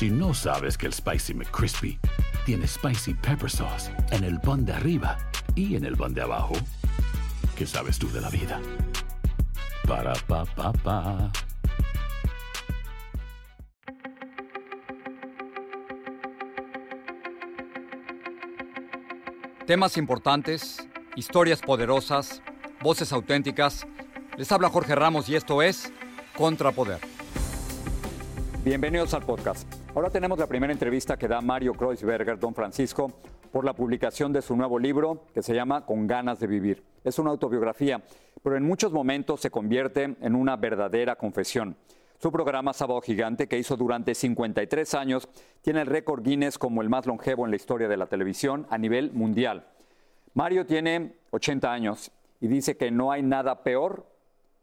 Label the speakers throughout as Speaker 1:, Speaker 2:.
Speaker 1: Si no sabes que el Spicy McCrispy tiene Spicy Pepper Sauce en el pan de arriba y en el pan de abajo, ¿qué sabes tú de la vida? Para, pa, pa, pa.
Speaker 2: Temas importantes, historias poderosas, voces auténticas. Les habla Jorge Ramos y esto es Contrapoder. Bienvenidos al podcast. Ahora tenemos la primera entrevista que da Mario Kreuzberger, don Francisco, por la publicación de su nuevo libro que se llama Con ganas de vivir. Es una autobiografía, pero en muchos momentos se convierte en una verdadera confesión. Su programa Sábado Gigante, que hizo durante 53 años, tiene el récord Guinness como el más longevo en la historia de la televisión a nivel mundial. Mario tiene 80 años y dice que no hay nada peor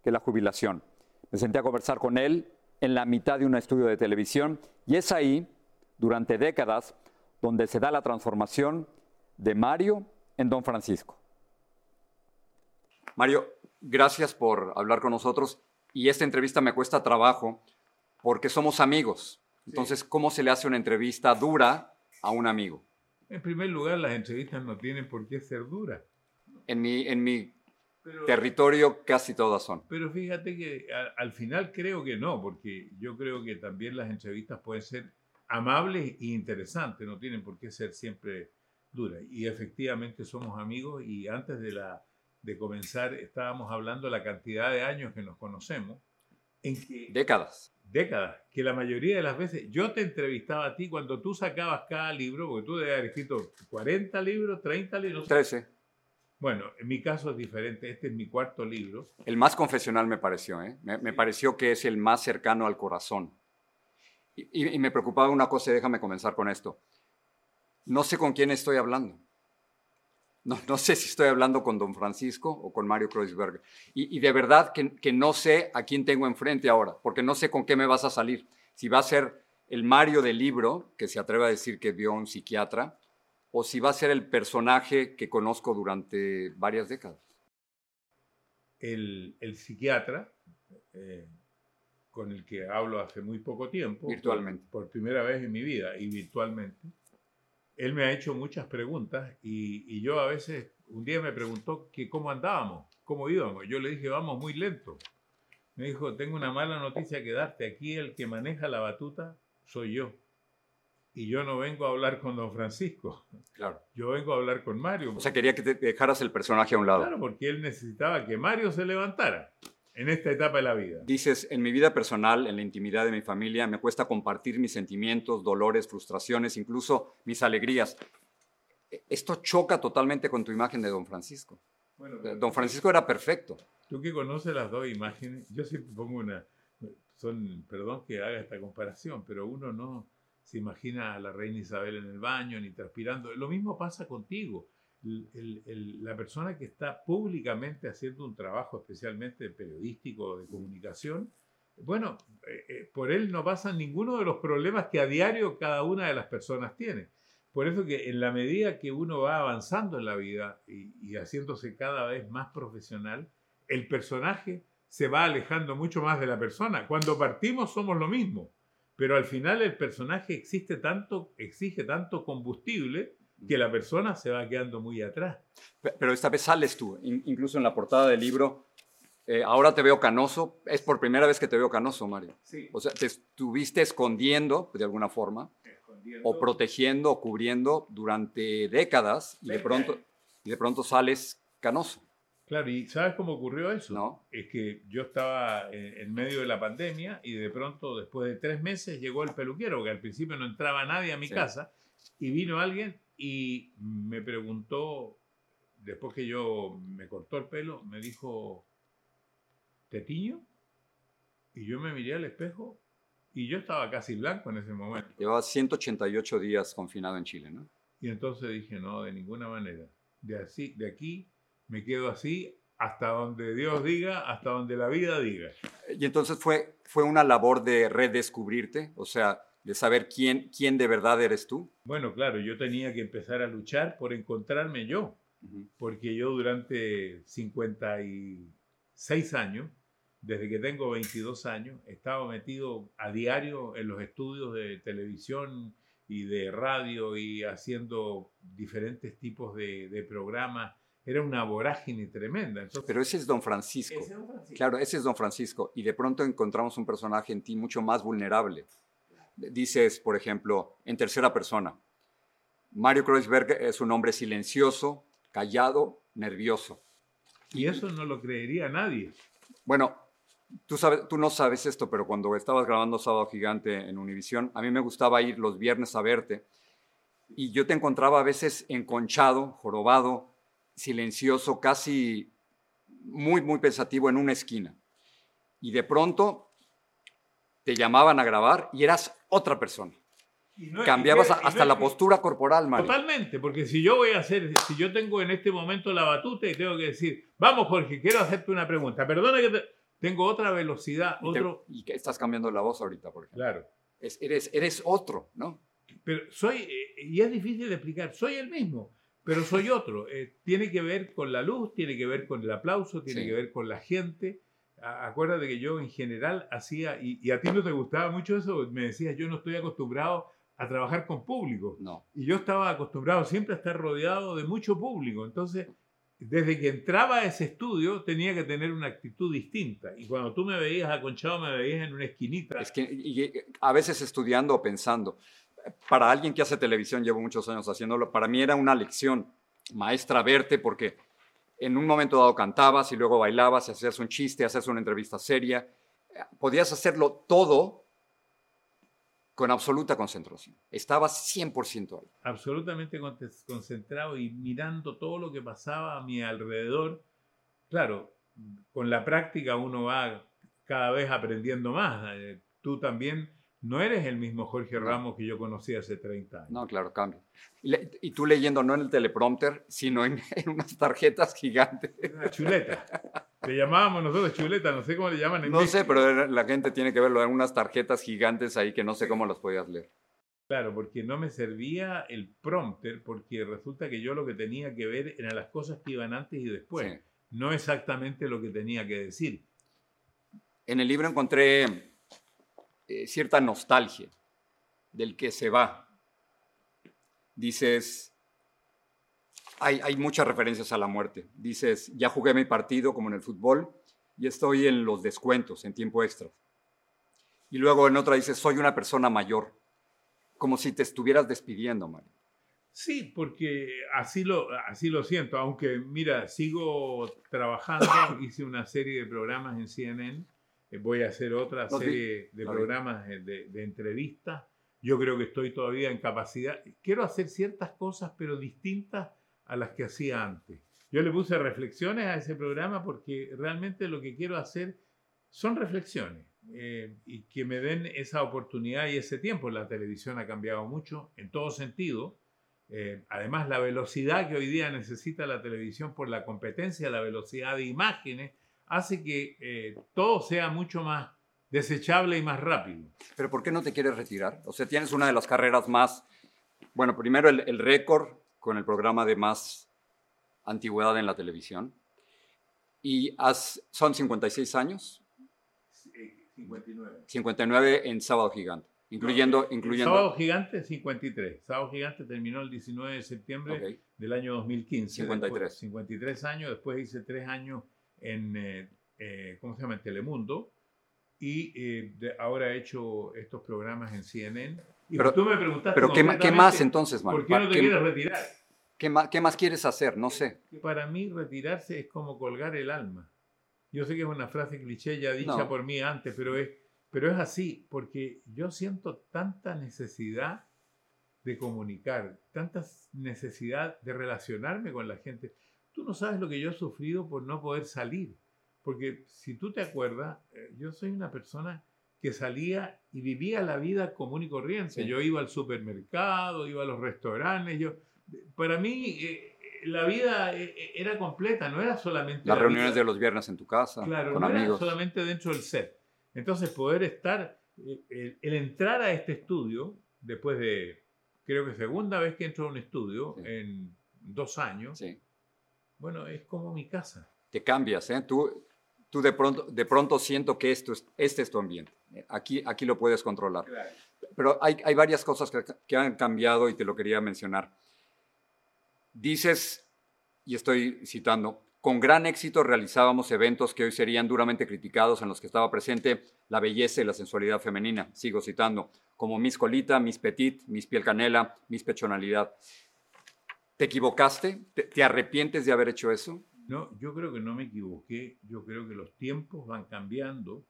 Speaker 2: que la jubilación. Me senté a conversar con él en la mitad de un estudio de televisión y es ahí, durante décadas, donde se da la transformación de Mario en Don Francisco. Mario, gracias por hablar con nosotros y esta entrevista me cuesta trabajo porque somos amigos. Entonces, ¿cómo se le hace una entrevista dura a un amigo?
Speaker 3: En primer lugar, las entrevistas no tienen por qué ser duras.
Speaker 2: En mi, en mi territorio casi todas son.
Speaker 3: Pero fíjate que al final creo que no, porque yo creo que también las entrevistas pueden ser amables e interesantes, no tienen por qué ser siempre duras. Y efectivamente somos amigos y antes de la de comenzar estábamos hablando de la cantidad de años que nos conocemos. En que,
Speaker 2: décadas.
Speaker 3: Décadas. Que la mayoría de las veces yo te entrevistaba a ti cuando tú sacabas cada libro, porque tú debes haber escrito 40 libros, 30 libros.
Speaker 2: 13.
Speaker 3: Bueno, en mi caso es diferente. Este es mi cuarto libro.
Speaker 2: El más confesional me pareció, ¿eh? Me, pareció que es el más cercano al corazón. Y, y, me preocupaba una cosa, y déjame comenzar con esto. No sé con quién estoy hablando. No, sé si estoy hablando con don Francisco o con Mario Kreuzberger. Y, de verdad que, no sé a quién tengo enfrente ahora, porque no sé con qué me vas a salir. Si va a ser el Mario del libro, que se atreve a decir que vio a un psiquiatra, o si va a ser el personaje que conozco durante varias décadas.
Speaker 3: El, psiquiatra, eh, con el que hablo hace muy poco tiempo.
Speaker 2: Virtualmente.
Speaker 3: por primera vez en mi vida y virtualmente él me ha hecho muchas preguntas y, yo a veces, un día me preguntó que cómo andábamos, cómo íbamos. Yo le dije, vamos muy lento. Me dijo, tengo una mala noticia que darte. Aquí el que maneja la batuta soy yo. Y yo no vengo a hablar con don Francisco.
Speaker 2: Claro.
Speaker 3: Yo vengo a hablar con Mario.
Speaker 2: O sea, quería que te dejaras el personaje a un lado.
Speaker 3: Claro, porque él necesitaba que Mario se levantara en esta etapa de la vida?
Speaker 2: Dices, en mi vida personal, en la intimidad de mi familia, me cuesta compartir mis sentimientos, dolores, frustraciones, incluso mis alegrías. Esto choca totalmente con tu imagen de don Francisco. Bueno, don Francisco era perfecto.
Speaker 3: Tú que conoces las dos imágenes, yo siempre pongo una, son, perdón que haga esta comparación, pero uno no se imagina a la reina Isabel en el baño ni transpirando. Lo mismo pasa contigo la persona que está públicamente haciendo un trabajo especialmente periodístico de comunicación, bueno, eh, eh, por él no pasan ninguno de los problemas que a diario cada una de las personas tiene. Por eso que en la medida que uno va avanzando en la vida y, y haciéndose cada vez más profesional, el personaje se va alejando mucho más de la persona. Cuando partimos somos lo mismo, pero al final el personaje existe tanto, exige tanto combustible que la persona se va quedando muy atrás.
Speaker 2: Pero esta vez sales tú, incluso en la portada del libro. Eh, ahora te veo canoso. Es por primera vez que te veo canoso, Mario.
Speaker 3: Sí.
Speaker 2: O sea, te estuviste escondiendo de alguna forma, o protegiendo, o cubriendo durante décadas, y de pronto, y de pronto sales canoso.
Speaker 3: Claro, ¿y sabes cómo ocurrió eso?
Speaker 2: No.
Speaker 3: Es que yo estaba en, medio de la pandemia y de pronto, después de tres meses, llegó el peluquero, que al principio no entraba nadie a mi casa, y vino alguien y me preguntó, después que yo me cortó el pelo, me dijo, ¿te tiño? Y yo me miré al espejo y yo estaba casi blanco en ese momento.
Speaker 2: Llevaba 188 días confinado en Chile, ¿no?
Speaker 3: Y entonces dije, no, de ninguna manera. De, así, de aquí me quedo así hasta donde Dios diga, hasta donde la vida diga.
Speaker 2: Y entonces fue, fue una labor de redescubrirte, o sea, de saber quién, quién de verdad eres tú?
Speaker 3: Bueno, claro, yo tenía que empezar a luchar por encontrarme yo, porque yo durante 56 años desde que tengo 22 años. He estado metido a diario en los estudios de televisión y de radio y haciendo diferentes tipos de, de programas. Era una vorágine tremenda. Entonces,
Speaker 2: Pero ese es Don
Speaker 3: ese Francisco.
Speaker 2: Claro, ese es Don Francisco. Y de pronto encontramos un personaje en ti mucho más vulnerable. Dices, por ejemplo, en tercera persona, Mario Kreuzberg es un hombre silencioso, callado, nervioso.
Speaker 3: Y eso no lo creería nadie.
Speaker 2: Bueno, tú, sabes, tú no sabes esto, pero cuando estabas grabando Sábado Gigante en Univisión, a mí me gustaba ir los viernes a verte y yo te encontraba a veces enconchado, jorobado, silencioso, casi muy, muy pensativo en una esquina. Y de pronto te llamaban a grabar y eras otra persona.
Speaker 3: Y no-
Speaker 2: Cambiabas
Speaker 3: y- y-
Speaker 2: hasta
Speaker 3: y-
Speaker 2: la postura corporal, Mario.
Speaker 3: Totalmente, porque si yo voy a hacer, si yo tengo en este momento la batuta y tengo que decir, vamos Jorge, quiero hacerte una pregunta, perdona que te- tengo otra velocidad, otro,
Speaker 2: y que estás cambiando la voz ahorita, por ejemplo.
Speaker 3: claro,
Speaker 2: Es- eres, eres otro, ¿no?
Speaker 3: pero soy, eh, y es difícil de explicar, soy el mismo, pero soy otro, Eh, tiene que ver con la luz, tiene que ver con el aplauso, tiene
Speaker 2: Sí.
Speaker 3: que ver con la gente, A- acuérdate que yo en general hacía, y, y a ti no te gustaba mucho eso, me decías, yo no estoy acostumbrado a trabajar con público.
Speaker 2: No.
Speaker 3: Y yo estaba acostumbrado siempre a estar rodeado de mucho público. Entonces, desde que entraba a ese estudio, tenía que tener una actitud distinta. Y cuando tú me veías aconchado, me veías en una esquinita.
Speaker 2: Es que y- y a veces estudiando o pensando. Para alguien que hace televisión, llevo muchos años haciéndolo, para mí era una lección maestra verte porque en un momento dado cantabas y luego bailabas y hacías un chiste, hacías una entrevista seria. Podías hacerlo todo con absoluta concentración. Estabas 100% ahí.
Speaker 3: absolutamente concentrado y mirando todo lo que pasaba a mi alrededor. Claro, con la práctica uno va cada vez aprendiendo más. Eh, Tú también no eres el mismo Jorge Ramos que yo conocí hace 30 años.
Speaker 2: No, claro, cambia. Y, tú leyendo no en el teleprompter, sino en, en unas tarjetas gigantes.
Speaker 3: Una chuleta. Le llamábamos nosotros chuleta, no sé cómo le llaman en
Speaker 2: No
Speaker 3: México.
Speaker 2: sé, pero la gente tiene que verlo. Eran unas tarjetas gigantes ahí que no sé cómo las podías leer.
Speaker 3: Claro, porque no me servía el prompter, porque resulta que yo lo que tenía que ver eran las cosas que iban antes y después,
Speaker 2: Sí.
Speaker 3: no exactamente lo que tenía que decir.
Speaker 2: En el libro encontré eh, cierta nostalgia del que se va. Dices, hay, hay muchas referencias a la muerte. Dices, ya jugué mi partido como en el fútbol y estoy en los descuentos, en tiempo extra. Y luego en otra dices, soy una persona mayor, como si te estuvieras despidiendo, Mario.
Speaker 3: Sí, porque así lo, así lo siento, aunque mira, sigo trabajando, hice una serie de programas en CNN, voy a hacer otra serie de programas eh, de, de entrevistas, yo creo que estoy todavía en capacidad, quiero hacer ciertas cosas pero distintas a las que hacía antes. Yo le puse reflexiones a ese programa porque realmente lo que quiero hacer son reflexiones eh, y que me den esa oportunidad y ese tiempo. La televisión ha cambiado mucho en todo sentido. Eh, además, la velocidad que hoy día necesita la televisión por la competencia, la velocidad de imágenes, hace que eh, todo sea mucho más desechable y más rápido.
Speaker 2: Pero ¿por qué no te quieres retirar? O sea, tienes una de las carreras más, bueno, primero el, el récord con el programa de más antigüedad en la televisión. Y has, son 56 años,
Speaker 3: 59.
Speaker 2: 59 en Sábado Gigante, incluyendo...
Speaker 3: No,
Speaker 2: incluyendo
Speaker 3: Sábado Gigante, 53. Sábado Gigante terminó el 19 de septiembre del año 2015.
Speaker 2: 53.
Speaker 3: Después, 53 años. Después hice tres años en, eh, eh, ¿cómo se llama? En Telemundo. Y eh, de- ahora he hecho estos programas en CNN. Y
Speaker 2: Pero-
Speaker 3: tú me preguntaste
Speaker 2: Pero ¿qué, qué más entonces, Mario?
Speaker 3: ¿Por qué no te
Speaker 2: ¿Qué-
Speaker 3: quieres retirar?
Speaker 2: qué ma- qué más quieres hacer? No sé.
Speaker 3: Para mí retirarse es como colgar el alma. Yo sé que es una frase cliché ya dicha
Speaker 2: No.
Speaker 3: por mí antes, pero es, pero es así, porque yo siento tanta necesidad de comunicar, tanta necesidad de relacionarme con la gente. Tú no sabes lo que yo he sufrido por no poder salir, porque si tú te acuerdas, eh, yo soy una persona que salía y vivía la vida común y corriente.
Speaker 2: Sí.
Speaker 3: Yo iba al supermercado, iba a los restaurantes, yo para mí eh, la vida eh, eh, era completa, no era solamente
Speaker 2: Las
Speaker 3: la
Speaker 2: reuniones
Speaker 3: vida-
Speaker 2: de los viernes en tu casa,
Speaker 3: Claro,
Speaker 2: con
Speaker 3: no era
Speaker 2: amigos.
Speaker 3: solamente dentro del set. Entonces, poder estar, eh, el, el entrar a este estudio, después de, creo que segunda vez que entro a un estudio
Speaker 2: Sí.
Speaker 3: en dos años,
Speaker 2: Sí.
Speaker 3: Bueno, es como mi casa.
Speaker 2: Te cambias, ¿eh? Tú, tú de pronto, de pronto siento que esto es, este es tu ambiente. Aquí, aquí lo puedes controlar. Pero hay, hay varias cosas que, que han cambiado y te lo quería mencionar. Dices, y estoy citando, con gran éxito realizábamos eventos que hoy serían duramente criticados en los que estaba presente la belleza y la sensualidad femenina, sigo citando, como Miss Colita, Miss Petit, Miss Piel Canela, Miss Pechonalidad. ¿Te equivocaste? ¿Te, arrepientes de haber hecho eso?
Speaker 3: No, yo creo que no me equivoqué. Yo creo que los tiempos van cambiando.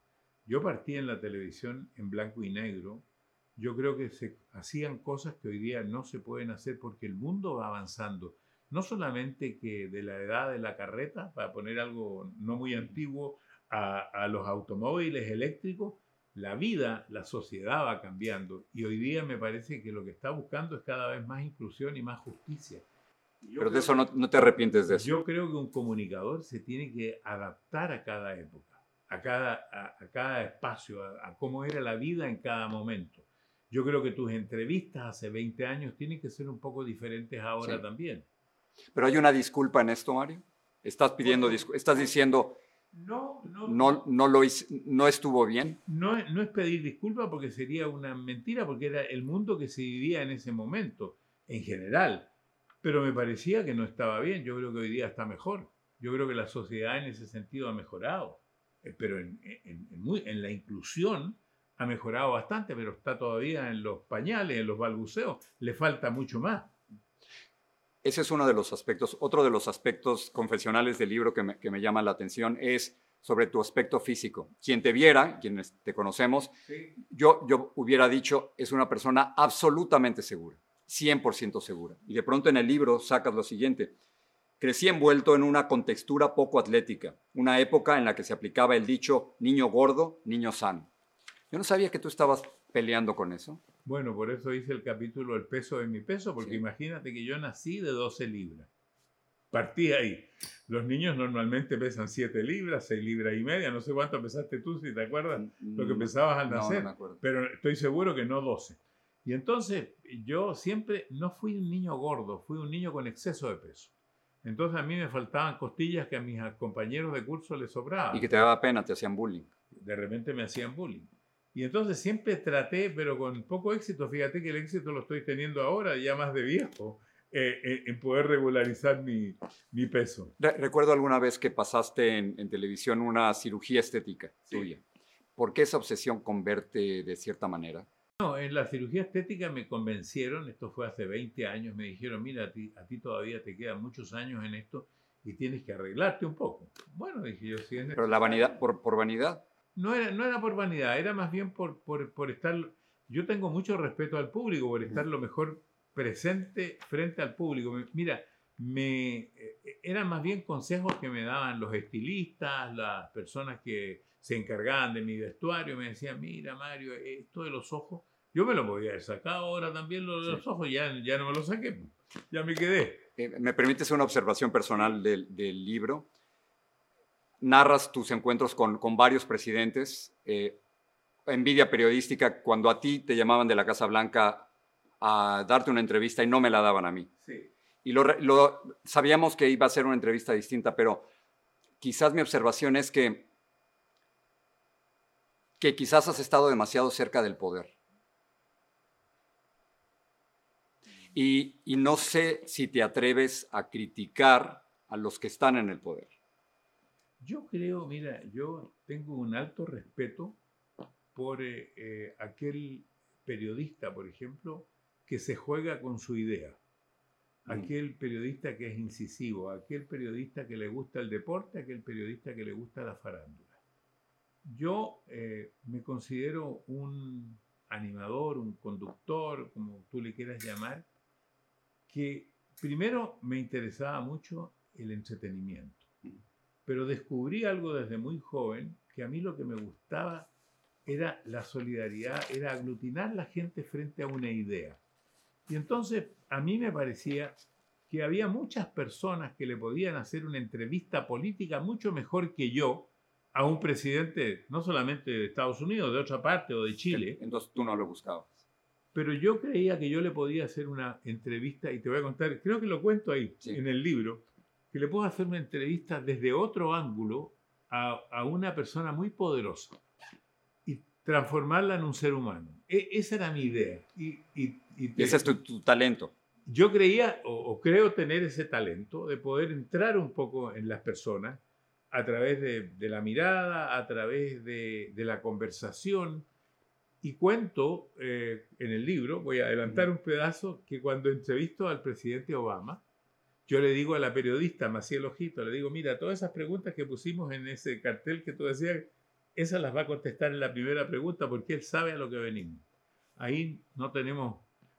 Speaker 3: Yo partí en la televisión en blanco y negro. Yo creo que se hacían cosas que hoy día no se pueden hacer porque el mundo va avanzando no solamente que de la edad de la carreta, para poner algo no muy antiguo, a, los automóviles eléctricos, la vida, la sociedad va cambiando. Y hoy día me parece que lo que está buscando es cada vez más inclusión y más justicia.
Speaker 2: Pero de eso no, te arrepientes de eso.
Speaker 3: Yo creo que un comunicador se tiene que adaptar a cada época, a cada, a, cada espacio, a, cómo era la vida en cada momento. Yo creo que tus entrevistas hace 20 años tienen que ser un poco diferentes ahora también.
Speaker 2: Pero hay una disculpa en esto, Mario. Estás pidiendo, estás diciendo,
Speaker 3: no, no,
Speaker 2: no, no, lo no estuvo bien.
Speaker 3: No, no es pedir disculpa porque sería una mentira, porque era el mundo que se vivía en ese momento, en general. Pero me parecía que no estaba bien. Yo creo que hoy día está mejor. Yo creo que la sociedad en ese sentido ha mejorado. Eh, pero en, en, en la inclusión ha mejorado bastante, pero está todavía en los pañales, en los balbuceos. Le falta mucho más.
Speaker 2: Ese es uno de los aspectos. Otro de los aspectos confesionales del libro que me, llama la atención es sobre tu aspecto físico. Quien te viera, quienes te conocemos, yo, yo hubiera dicho, es una persona absolutamente segura, 100% segura. Y de pronto en el libro sacas lo siguiente. Crecí envuelto en una contextura poco atlética, una época en la que se aplicaba el dicho niño gordo, niño sano. Yo no sabía que tú estabas peleando con eso.
Speaker 3: Bueno, por eso hice el capítulo El peso de mi peso, porque imagínate que yo nací de 12 libras. Partí ahí. Los niños normalmente pesan 7 libras, 6 libras y media. No sé cuánto pesaste tú, si te acuerdas, lo que mm, pesabas al nacer. pero estoy seguro que no 12. Y entonces yo siempre no fui un niño gordo, fui un niño con exceso de peso. Entonces a mí me faltaban costillas que a mis compañeros de curso les sobraban.
Speaker 2: Y que te daba pena, te hacían bullying.
Speaker 3: De repente me hacían bullying. Y entonces siempre traté, pero con poco éxito, fíjate que el éxito lo estoy teniendo ahora, ya más de viejo, eh, eh, en poder regularizar mi, mi peso.
Speaker 2: recuerdo alguna vez que pasaste en, televisión una cirugía estética tuya. ¿Por qué esa obsesión con verte de cierta manera?
Speaker 3: No, en la cirugía estética me convencieron, esto fue hace 20 años, me dijeron, mira, a ti, a ti todavía te quedan muchos años en esto y tienes que arreglarte un poco. Bueno, dije yo, sí.
Speaker 2: Pero la vanidad, por, por vanidad
Speaker 3: no era, no era por vanidad, era más bien por, por, estar... Yo tengo mucho respeto al público, por estar lo mejor presente frente al público. Mira, me, eh, eran más bien consejos que me daban los estilistas, las personas que se encargaban de mi vestuario, me decían, mira Mario, esto de los ojos, yo me lo podía haber sacado ahora también lo de los ojos, ya, ya no me lo saqué, ya me quedé.
Speaker 2: Eh, ¿Me permites una observación personal del, del libro? narras tus encuentros con, varios presidentes, eh, envidia periodística, cuando a ti te llamaban de la Casa Blanca a darte una entrevista y no me la daban a mí. Y lo, sabíamos que iba a ser una entrevista distinta, pero quizás mi observación es que, que quizás has estado demasiado cerca del poder. y no sé si te atreves a criticar a los que están en el poder.
Speaker 3: Yo creo, mira, yo tengo un alto respeto por eh, eh, aquel periodista, por ejemplo, que se juega con su idea. Mm. Aquel periodista que es incisivo, aquel periodista que le gusta el deporte, aquel periodista que le gusta la farándula. Yo eh, me considero un animador, un conductor, como tú le quieras llamar, que primero me interesaba mucho el entretenimiento. Pero descubrí algo desde muy joven, que a mí lo que me gustaba era la solidaridad, era aglutinar la gente frente a una idea. Y entonces a mí me parecía que había muchas personas que le podían hacer una entrevista política mucho mejor que yo a un presidente, no solamente de Estados Unidos, de otra parte o de Chile.
Speaker 2: Entonces tú no lo buscabas.
Speaker 3: Pero yo creía que yo le podía hacer una entrevista, y te voy a contar, creo que lo cuento ahí, en el libro, que le puedo hacer una entrevista desde otro ángulo a, una persona muy poderosa y transformarla en un ser humano. E, esa era mi idea. Y,
Speaker 2: ese es tu, talento.
Speaker 3: Yo creía o, creo tener ese talento de poder entrar un poco en las personas a través de, la mirada, a través de, la conversación. Y cuento eh, en el libro, voy a adelantar un pedazo, que cuando entrevisto al presidente Obama, yo le digo a la periodista Maciel Ojito, le digo, mira, todas esas preguntas que pusimos en ese cartel que tú decías, esas las va a contestar en la primera pregunta porque él sabe a lo que venimos. Ahí no tenemos...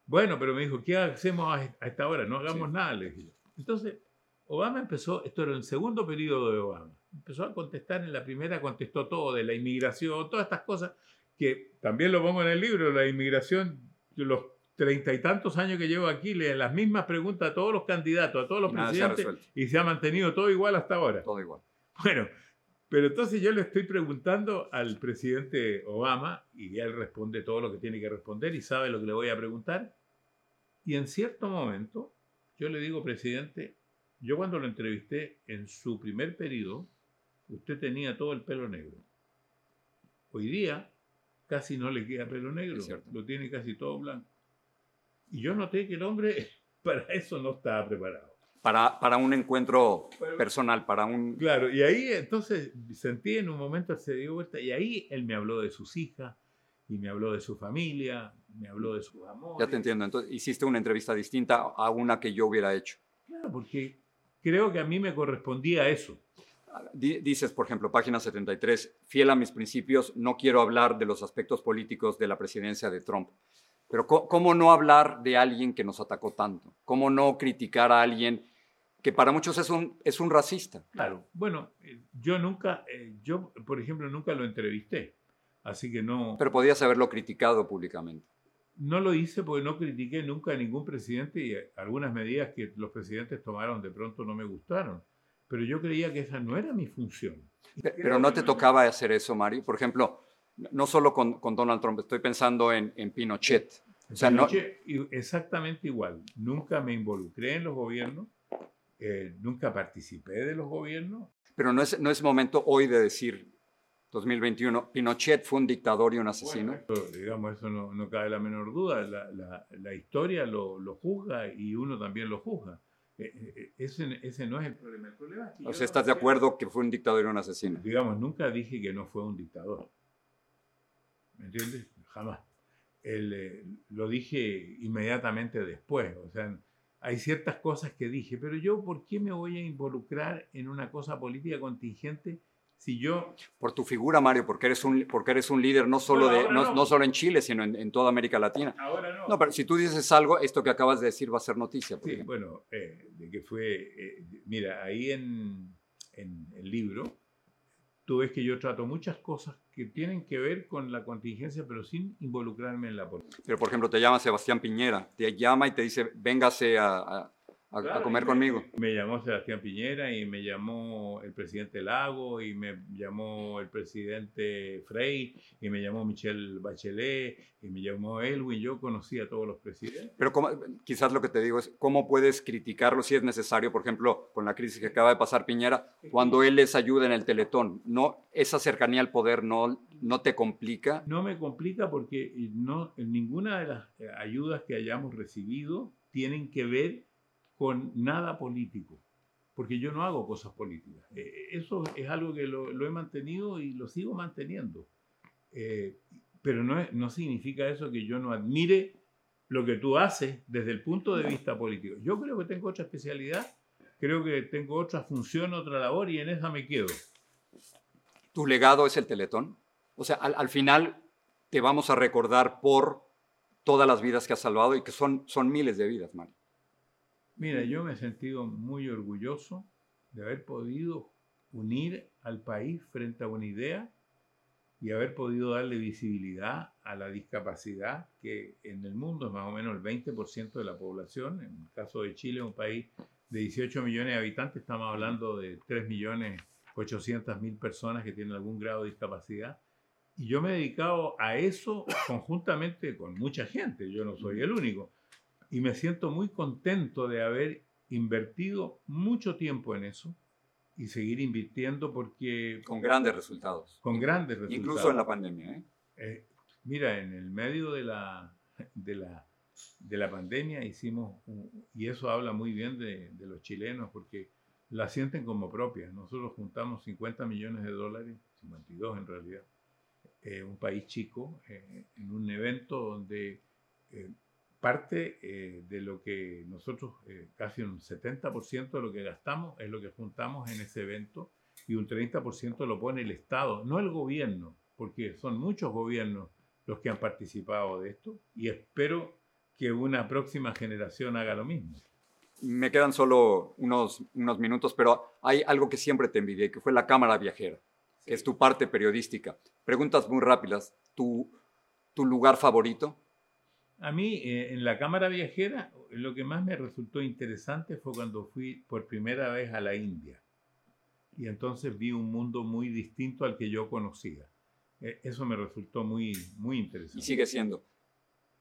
Speaker 3: Bueno, pero me dijo, ¿qué hacemos a esta hora? No hagamos nada, le dije. Entonces, Obama empezó, esto era el segundo periodo de Obama, empezó a contestar en la primera, contestó todo de la inmigración, todas estas cosas que también lo pongo en el libro, la inmigración, los treinta y tantos años que llevo aquí, le las mismas preguntas a todos los candidatos, a todos los presidentes, y se ha mantenido todo igual hasta ahora.
Speaker 2: Todo igual.
Speaker 3: Bueno, pero entonces yo le estoy preguntando al presidente Obama, y él responde todo lo que tiene que responder y sabe lo que le voy a preguntar. Y en cierto momento, yo le digo, presidente, yo cuando lo entrevisté en su primer periodo, usted tenía todo el pelo negro. Hoy día casi no le queda pelo negro, lo tiene casi todo blanco. Y yo noté que el hombre para eso no estaba preparado.
Speaker 2: Para, para un encuentro personal, para un...
Speaker 3: Claro, y ahí entonces sentí en un momento, se dio vuelta, y ahí él me habló de sus hijas, y me habló de su familia, me habló de sus amores.
Speaker 2: Ya te entiendo, entonces hiciste una entrevista distinta a una que yo hubiera hecho.
Speaker 3: Claro, porque creo que a mí me correspondía eso.
Speaker 2: Dices, por ejemplo, página 73, fiel a mis principios, no quiero hablar de los aspectos políticos de la presidencia de Trump. Pero ¿cómo no hablar de alguien que nos atacó tanto? ¿Cómo no criticar a alguien que para muchos es un, es un racista?
Speaker 3: Claro, bueno, eh, yo nunca, eh, yo por ejemplo nunca lo entrevisté, así que no...
Speaker 2: Pero podías haberlo criticado públicamente.
Speaker 3: No lo hice porque no critiqué nunca a ningún presidente y algunas medidas que los presidentes tomaron de pronto no me gustaron. Pero yo creía que esa no era mi función.
Speaker 2: Pero no te tocaba hacer eso, Mario. Por ejemplo, no solo con, con, Donald Trump, estoy pensando en, en Pinochet.
Speaker 3: O sea, Pinochet, exactamente igual. Nunca me involucré en los gobiernos, eh, nunca participé de los gobiernos.
Speaker 2: Pero no es, no es momento hoy de decir, 2021, Pinochet fue un dictador y un asesino.
Speaker 3: digamos, eso no, no, cabe la menor duda. La, la, la historia lo, lo, juzga y uno también lo juzga. E, e, e, ese, ese, no es el problema. El problema
Speaker 2: o sea, ¿estás de acuerdo que fue un dictador y un asesino?
Speaker 3: Digamos, nunca dije que no fue un dictador. ¿Me entiendes? Jamás. Eh, lo dije inmediatamente después. O sea, hay ciertas cosas que dije, pero yo, ¿por qué me voy a involucrar en una cosa política contingente si yo...
Speaker 2: Por tu figura, Mario, porque eres un, porque eres un líder no solo, de, no, solo en Chile, sino en, toda América Latina.
Speaker 3: Ahora no.
Speaker 2: No, pero si tú dices algo, esto que acabas de decir va a ser noticia.
Speaker 3: Sí, bueno, eh, de que fue... Eh, mira, ahí en, en el libro tú ves que yo trato muchas cosas que tienen que ver con la contingencia, pero sin involucrarme en la política.
Speaker 2: Pero, por ejemplo, te llama Sebastián Piñera, te llama y te dice, véngase a, a, comer conmigo.
Speaker 3: Me llamó Sebastián Piñera y me llamó el presidente Lago y me llamó el presidente Frey y me llamó Michelle Bachelet y me llamó Elwin. Yo conocí a todos los presidentes.
Speaker 2: Pero quizás lo que te digo es, ¿cómo puedes criticarlo si es necesario? Por ejemplo, con la crisis que acaba de pasar Piñera, cuando él les ayuda en el Teletón, ¿no? ¿Esa cercanía al poder no, no te complica?
Speaker 3: No me complica porque no, ninguna de las ayudas que hayamos recibido tienen que ver con nada político, porque yo no hago cosas políticas. Eh, eso es algo que lo, he mantenido y lo sigo manteniendo. Eh, pero no, significa eso que yo no admire lo que tú haces desde el punto de vista político. Yo creo que tengo otra especialidad, creo que tengo otra función, otra labor y en esa me quedo.
Speaker 2: ¿Tu legado es el Teletón? O sea, al, al final te vamos a recordar por todas las vidas que has salvado y que son, son miles de vidas, Mario.
Speaker 3: Mira, yo me he sentido muy orgulloso de haber podido unir al país frente a una idea y haber podido darle visibilidad a la discapacidad que en el mundo es más o menos el 20% de la población. En el caso de Chile, un país de 18 millones de habitantes, estamos hablando de 3 millones 800 mil personas que tienen algún grado de discapacidad. Y yo me he dedicado a eso conjuntamente con mucha gente, yo no soy el único y me siento muy contento de haber invertido mucho tiempo en eso y seguir invirtiendo porque...
Speaker 2: Con grandes resultados.
Speaker 3: Con grandes resultados.
Speaker 2: Incluso en la pandemia. ¿eh?
Speaker 3: Eh, mira, en el medio de la, de la, de la pandemia hicimos, y eso habla muy bien de, de, los chilenos, porque la sienten como propia. Nosotros juntamos 50 millones de dólares, 52 en realidad, eh, un país chico, eh, en un evento donde eh, parte eh, de lo que nosotros, eh, casi un 70% de lo que gastamos es lo que juntamos en ese evento y un 30% lo pone el Estado, no el gobierno, porque son muchos gobiernos los que han participado de esto y espero que una próxima generación haga lo mismo.
Speaker 2: Me quedan solo unos, unos minutos, pero hay algo que siempre te envidié, que fue la cámara viajera, que es tu parte periodística. Preguntas muy rápidas. ¿Tu, tu lugar favorito?
Speaker 3: A mí, eh, en la cámara viajera, lo que más me resultó interesante fue cuando fui por primera vez a la India. Y entonces vi un mundo muy distinto al que yo conocía. Eh, eso me resultó muy, muy interesante.
Speaker 2: Y sigue siendo.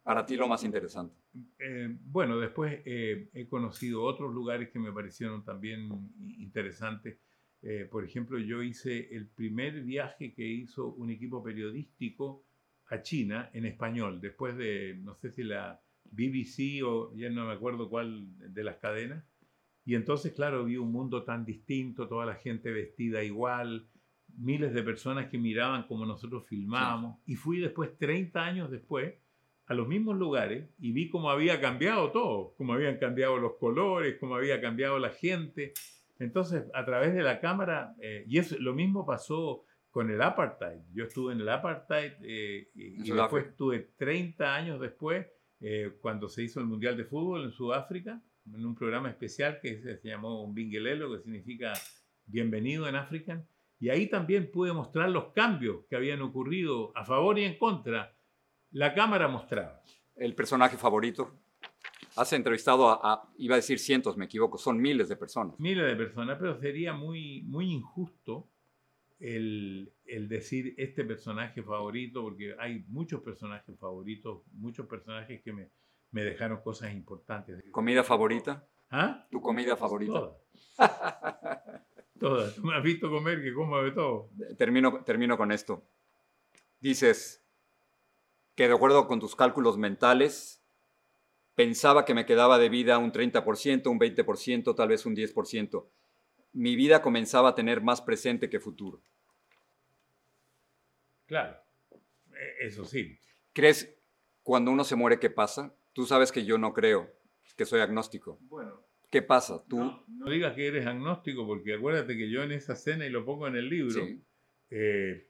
Speaker 2: Para ti lo más interesante.
Speaker 3: Eh, bueno, después eh, he conocido otros lugares que me parecieron también interesantes. Por ejemplo, yo hice el primer viaje que hizo un equipo periodístico a China en español, después de, no sé si la BBC o ya no me acuerdo cuál de las cadenas. Y entonces, claro, vi un mundo tan distinto, toda la gente vestida igual, miles de personas que miraban como nosotros filmábamos. Sí. Y fui después, 30 años después, a los mismos lugares y vi cómo había cambiado todo, cómo habían cambiado los colores, cómo había cambiado la gente. Entonces, a través de la cámara, eh, y eso, lo mismo pasó con el apartheid. Yo estuve en el apartheid eh, y, y después estuve 30 años después, eh, cuando se hizo el Mundial de Fútbol en Sudáfrica, en un programa especial que se, llamó un Bingelelo, que significa bienvenido en African. Y ahí también pude mostrar los cambios que habían ocurrido a favor y en contra la cámara mostraba.
Speaker 2: ¿El personaje favorito? Has entrevistado a, a, iba a decir cientos, me equivoco, son miles de personas.
Speaker 3: Miles de personas, pero sería muy, muy injusto el, el decir este personaje favorito, porque hay muchos personajes favoritos, muchos personajes que me, me dejaron cosas importantes.
Speaker 2: ¿Comida favorita?
Speaker 3: ¿Ah?
Speaker 2: ¿Tu comida favorita?
Speaker 3: Todas. Todas. Tú me has visto comer que como de todo.
Speaker 2: Termino, termino con esto. Dices, que de acuerdo con tus cálculos mentales, pensaba que me quedaba de vida un 30%, un 20%, tal vez un 10%. Mi vida comenzaba a tener más presente que futuro.
Speaker 3: Claro, e, eso sí.
Speaker 2: ¿Crees cuando uno se muere qué pasa? Tú sabes que yo no creo, que soy agnóstico.
Speaker 3: Bueno.
Speaker 2: ¿Qué pasa? Tú...
Speaker 3: No, no digas que eres agnóstico, porque acuérdate que yo en esa escena, y lo pongo en el libro, sí. eh,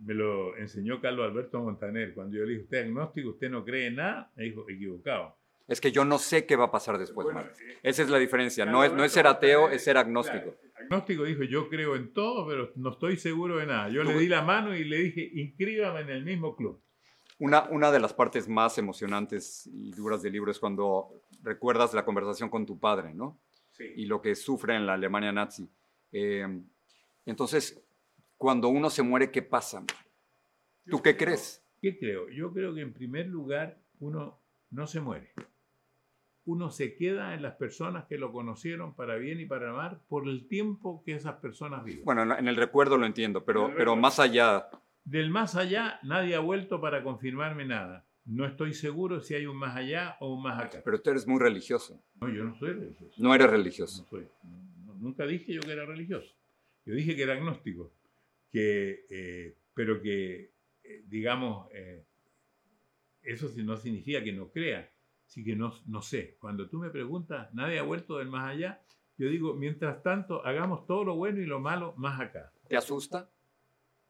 Speaker 3: me lo enseñó Carlos Alberto Montaner. Cuando yo le dije, usted es agnóstico, usted no cree en nada, me dijo, equivocado.
Speaker 2: Es que yo no sé qué va a pasar después, bueno, eh, Esa es la diferencia. No es, no es ser ateo, es ser agnóstico.
Speaker 3: Claro, agnóstico dijo, yo creo en todo, pero no estoy seguro de nada. Yo ¿Tú? le di la mano y le dije, inscríbame en el mismo club.
Speaker 2: Una, una de las partes más emocionantes y duras del libro es cuando recuerdas la conversación con tu padre, ¿no?
Speaker 3: Sí.
Speaker 2: Y lo que sufre en la Alemania nazi. Eh, entonces, cuando uno se muere, ¿qué pasa? ¿Tú qué crees?
Speaker 3: ¿Qué creo? Yo creo que en primer lugar uno no se muere. Uno se queda en las personas que lo conocieron para bien y para mal por el tiempo que esas personas viven.
Speaker 2: Bueno, en el recuerdo lo entiendo, pero, pero más allá...
Speaker 3: Del más allá nadie ha vuelto para confirmarme nada. No estoy seguro si hay un más allá o un más acá.
Speaker 2: Pero tú eres muy religioso.
Speaker 3: No, yo no soy religioso.
Speaker 2: No eres religioso.
Speaker 3: No soy. No, nunca dije yo que era religioso. Yo dije que era agnóstico. Que, eh, pero que, eh, digamos, eh, eso no significa que no crea, sí que no, no sé. Cuando tú me preguntas, nadie ha vuelto del más allá, yo digo, mientras tanto, hagamos todo lo bueno y lo malo más acá.
Speaker 2: ¿Te asusta?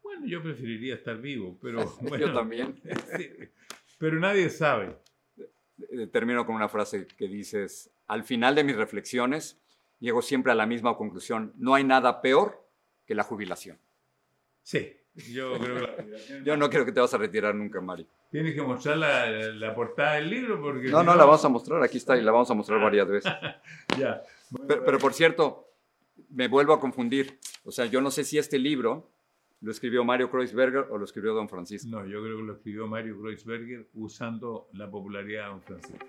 Speaker 3: Bueno, yo preferiría estar vivo, pero... Bueno,
Speaker 2: yo también.
Speaker 3: sí, pero nadie sabe.
Speaker 2: Termino con una frase que dices, al final de mis reflexiones, llego siempre a la misma conclusión, no hay nada peor que la jubilación.
Speaker 3: Sí, yo creo que la jubilación...
Speaker 2: yo no creo que te vas a retirar nunca, Mario.
Speaker 3: Tienes que mostrar la, la, portada del libro porque...
Speaker 2: No, no, no, la vamos a mostrar, aquí está y la vamos a mostrar varias veces.
Speaker 3: ya.
Speaker 2: Bueno, pero, pero por cierto, me vuelvo a confundir. O sea, yo no sé si este libro ¿Lo escribió Mario Kreuzberger o lo escribió Don Francisco?
Speaker 3: No, yo creo que lo escribió Mario Kreuzberger usando la popularidad de Don Francisco.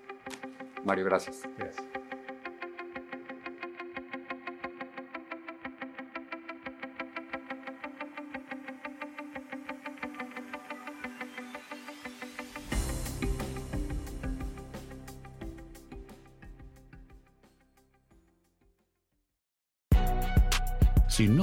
Speaker 2: Mario, gracias.
Speaker 3: Gracias.